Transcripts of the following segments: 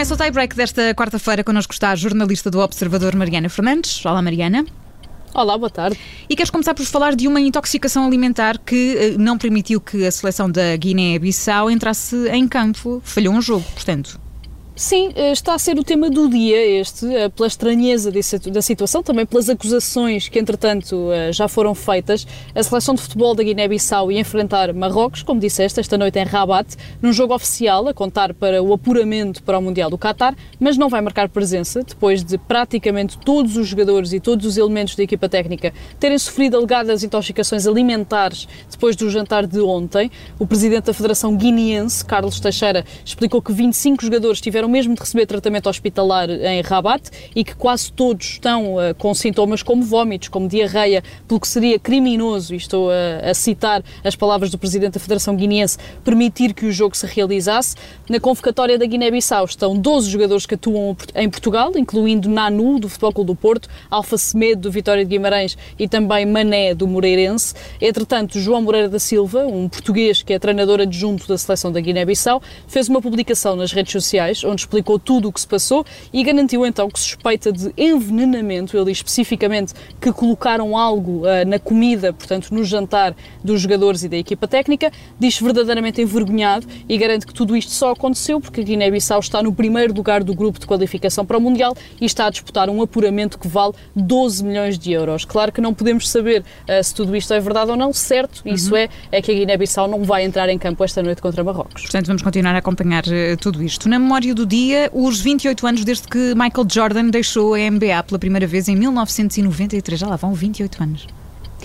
Começa o tie-break desta quarta-feira. Connosco está a jornalista do Observador, Mariana Fernandes. Olá, Mariana. Olá, boa tarde. E queres começar por falar de uma intoxicação alimentar que eh, não permitiu que a seleção da Guiné-Bissau entrasse em campo. Falhou um jogo, portanto. Sim, eh, está a ser o tema do dia este, eh, pela estranheza da situação, também pelas acusações que, entretanto, eh, já foram feitas. A seleção de futebol da Guiné-Bissau ia enfrentar Marrocos, como disseste, esta noite em Rabat, num jogo oficial, a contar para o apuramento para o Mundial do Qatar, mas não vai marcar presença, depois de praticamente todos os jogadores e todos os elementos da equipa técnica terem sofrido alegadas intoxicações alimentares depois do jantar de ontem. O presidente da Federação Guineense, Carlos Teixeira, explicou que 25 jogadores tiveram mesmo de receber tratamento hospitalar em Rabat e que quase todos estão uh, com sintomas como vômitos, como diarreia, pelo que seria criminoso, e estou a, a citar as palavras do Presidente da Federação Guineense, permitir que o jogo se realizasse. Na convocatória da Guiné-Bissau estão 12 jogadores que atuam em Portugal, incluindo Nanu, do Futebol Clube do Porto, Alfa Semedo, do Vitória de Guimarães e também Mané, do Moreirense. Entretanto, João Moreira da Silva, um português que é treinador adjunto da seleção da Guiné-Bissau, fez uma publicação nas redes sociais onde explicou tudo o que se passou e garantiu então que suspeita de envenenamento. Ele diz especificamente que colocaram algo uh, na comida, portanto, no jantar dos jogadores e da equipa técnica. Diz verdadeiramente envergonhado e garante que tudo isto só aconteceu porque a Guiné-Bissau está no primeiro lugar do grupo de qualificação para o Mundial e está a disputar um apuramento que vale 12 milhões de euros. Claro que não podemos saber uh, se tudo isto é verdade ou não, certo, uhum. isso é, é que a Guiné-Bissau não vai entrar em campo esta noite contra Marrocos. Portanto, vamos continuar a acompanhar uh, tudo isto. Na memória do dia, os 28 anos desde que Michael Jordan deixou a NBA pela primeira vez em 1993. Já lá vão 28 anos.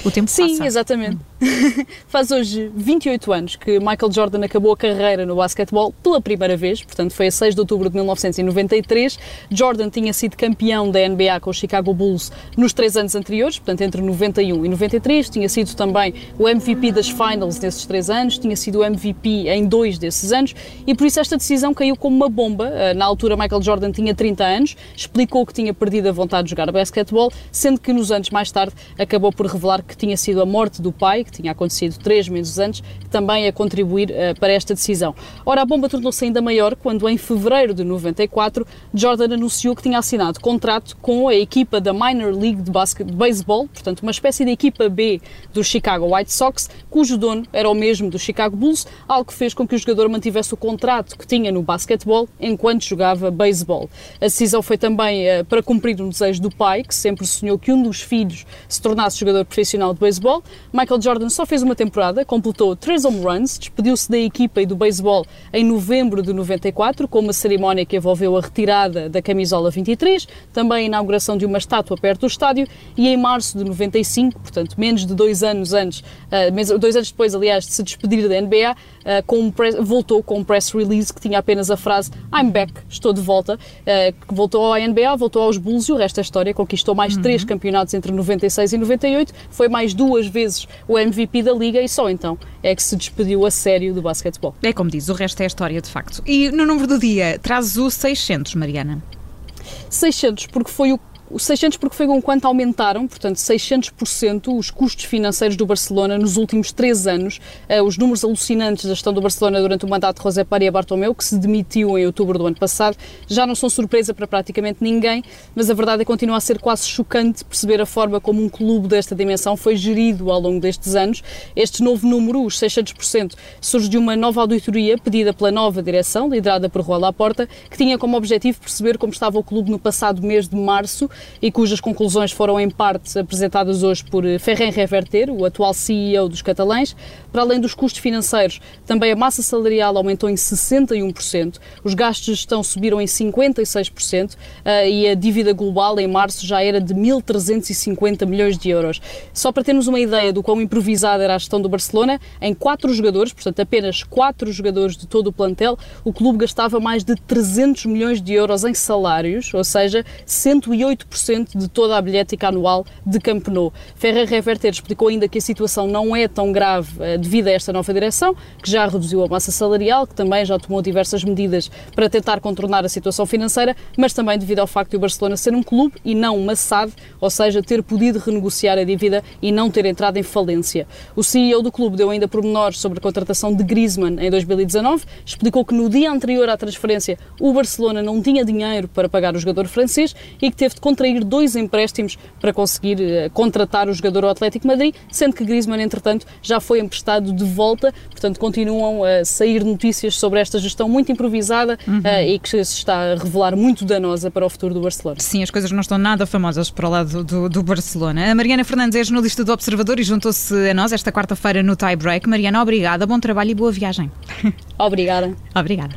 O tempo Sim, passa. exatamente. Faz hoje 28 anos que Michael Jordan acabou a carreira no basquetebol pela primeira vez, portanto foi a 6 de outubro de 1993. Jordan tinha sido campeão da NBA com os Chicago Bulls nos três anos anteriores, portanto entre 91 e 93. Tinha sido também o MVP das Finals nesses três anos, tinha sido o MVP em dois desses anos e por isso esta decisão caiu como uma bomba. Eh, na altura Michael Jordan tinha 30 anos, explicou que tinha perdido a vontade de jogar basquetebol, sendo que nos anos mais tarde acabou por revelar que tinha sido a morte do pai, que tinha acontecido três meses antes, também a contribuir uh, para esta decisão. Ora, a bomba tornou-se ainda maior quando, em fevereiro de 94, Jordan anunciou que tinha assinado contrato com a equipa da Minor League de, de Baseball, portanto, uma espécie de equipa B do Chicago White Sox, cujo dono era o mesmo do Chicago Bulls, algo que fez com que o jogador mantivesse o contrato que tinha no basquetebol enquanto jogava beisebol. A decisão foi também uh, para cumprir um desejo do pai, que sempre sonhou que um dos filhos se tornasse jogador profissional de beisebol. Michael Jordan só fez uma temporada, completou três home runs, despediu-se da equipa e do beisebol em novembro de 94, com uma cerimónia que envolveu a retirada da camisola 23, também a inauguração de uma estátua perto do estádio, e em março de 95, portanto menos de dois anos antes, uh, dois anos depois, aliás, de se despedir da NBA, press, voltou com um press release que tinha apenas a frase I'm back, estou de volta, uh, voltou à NBA, voltou aos Bulls e o resto da história, conquistou mais uhum. três campeonatos entre 96 e 98, foi mais duas vezes o MVP da Liga e só então é que se despediu a sério do basquetebol. É como diz, o resto é história de facto. E no número do dia, trazes o 600, Mariana? 600, porque foi o os 600 porque foi com quanto aumentaram, portanto, 600% os custos financeiros do Barcelona nos últimos três anos. Uh, os números alucinantes da gestão do Barcelona durante o mandato de José Paria Bartomeu, que se demitiu em outubro do ano passado, já não são surpresa para praticamente ninguém, mas a verdade é que continua a ser quase chocante perceber a forma como um clube desta dimensão foi gerido ao longo destes anos. Este novo número, os 600%, surge de uma nova auditoria pedida pela nova direção, liderada por Juan Laporta, que tinha como objetivo perceber como estava o clube no passado mês de março e cujas conclusões foram em parte apresentadas hoje por Ferren Reverter, o atual CEO dos catalães. Para além dos custos financeiros, também a massa salarial aumentou em 61%, os gastos de gestão subiram em 56% eh, e a dívida global em março já era de 1.350 milhões de euros. Só para termos uma ideia do quão improvisada era a gestão do Barcelona, em quatro jogadores, portanto apenas quatro jogadores de todo o plantel, o clube gastava mais de 300 milhões de euros em salários, ou seja, 108 8% de toda a bilhética anual de Camp Nou. Ferrer Reverter explicou ainda que a situação não é tão grave uh, devido a esta nova direção, que já reduziu a massa salarial, que também já tomou diversas medidas para tentar contornar a situação financeira, mas também devido ao facto de o Barcelona ser um clube e não uma SAD, ou seja, ter podido renegociar a dívida e não ter entrado em falência. O CEO do clube deu ainda pormenores sobre a contratação de Griezmann em 2019, explicou que no dia anterior à transferência o Barcelona não tinha dinheiro para pagar o jogador francês e que teve de contrair dois empréstimos para conseguir uh, contratar o jogador ao Atlético Madrid, sendo que Griezmann, entretanto, já foi emprestado de volta, portanto continuam a sair notícias sobre esta gestão muito improvisada uhum. uh, e que se está a revelar muito danosa para o futuro do Barcelona. Sim, as coisas não estão nada famosas para o lado do, do Barcelona. A Mariana Fernandes é jornalista do Observador e juntou-se a nós esta quarta-feira no Tie Break. Mariana, obrigada, bom trabalho e boa viagem. Obrigada. Obrigada.